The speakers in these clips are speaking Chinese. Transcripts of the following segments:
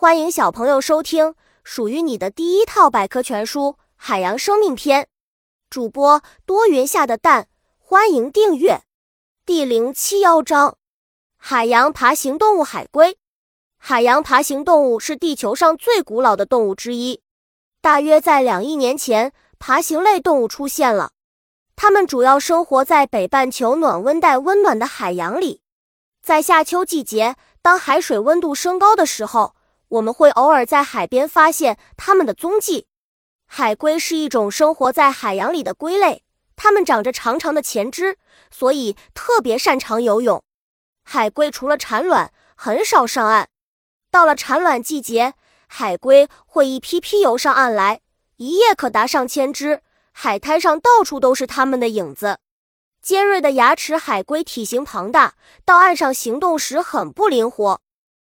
欢迎小朋友收听属于你的第一套百科全书《海洋生命篇》。主播多云下的蛋，欢迎订阅。第零七幺章：海洋爬行动物海龟。海洋爬行动物是地球上最古老的动物之一。大约在两亿年前，爬行类动物出现了。它们主要生活在北半球暖温带温暖的海洋里。在夏秋季节，当海水温度升高的时候，我们会偶尔在海边发现它们的踪迹。海龟是一种生活在海洋里的龟类，它们长着长长的前肢，所以特别擅长游泳。海龟除了产卵，很少上岸。到了产卵季节，海龟会一批批游上岸来，一夜可达上千只。海滩上到处都是它们的影子。尖锐的牙齿，海龟体型庞大，到岸上行动时很不灵活。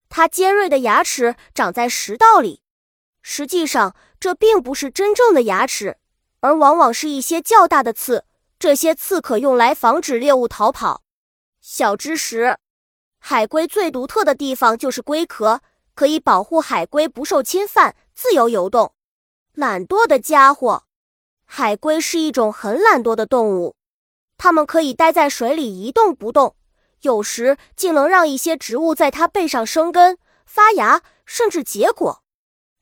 它尖锐的牙齿长在食道里，实际上这并不是真正的牙齿，而往往是一些较大的刺。这些刺可用来防止猎物逃跑。小知识：海龟最独特的地方就是龟壳，可以保护海龟不受侵犯，自由游动。懒惰的家伙，海龟是一种很懒惰的动物，它们可以待在水里一动不动。有时竟能让一些植物在它背上生根、发芽，甚至结果。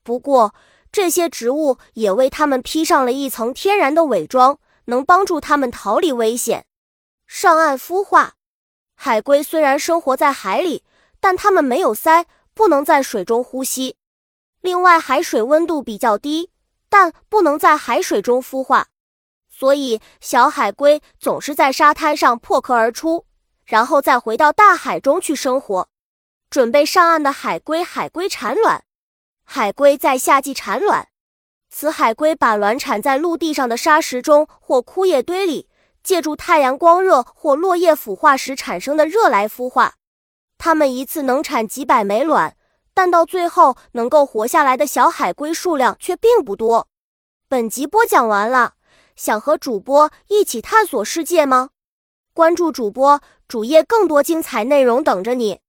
不过，这些植物也为它们披上了一层天然的伪装，能帮助它们逃离危险。上岸孵化，海龟虽然生活在海里，但它们没有鳃，不能在水中呼吸。另外，海水温度比较低，但不能在海水中孵化，所以小海龟总是在沙滩上破壳而出。然后再回到大海中去生活。准备上岸的海龟，海龟产卵。海龟在夏季产卵，雌海龟把卵产在陆地上的沙石中或枯叶堆里，借助太阳光热或落叶腐化时产生的热来孵化。它们一次能产几百枚卵，但到最后能够活下来的小海龟数量却并不多。本集播讲完了，想和主播一起探索世界吗？关注主播主页，更多精彩内容等着你。